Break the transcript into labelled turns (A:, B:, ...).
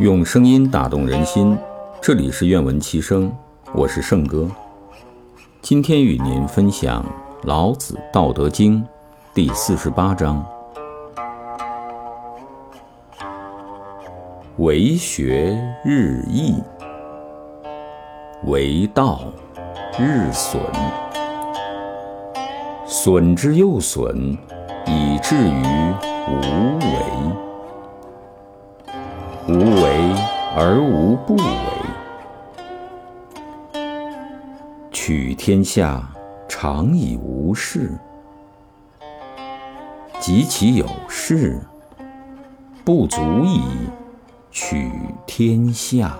A: 用声音打动人心，这里是愿闻其声，我是圣哥。今天与您分享《老子·道德经》第四十八章：为学日益，为道日损，损之又损，以至于无为而无不为，取天下常以无事，及其有事，不足以取天下。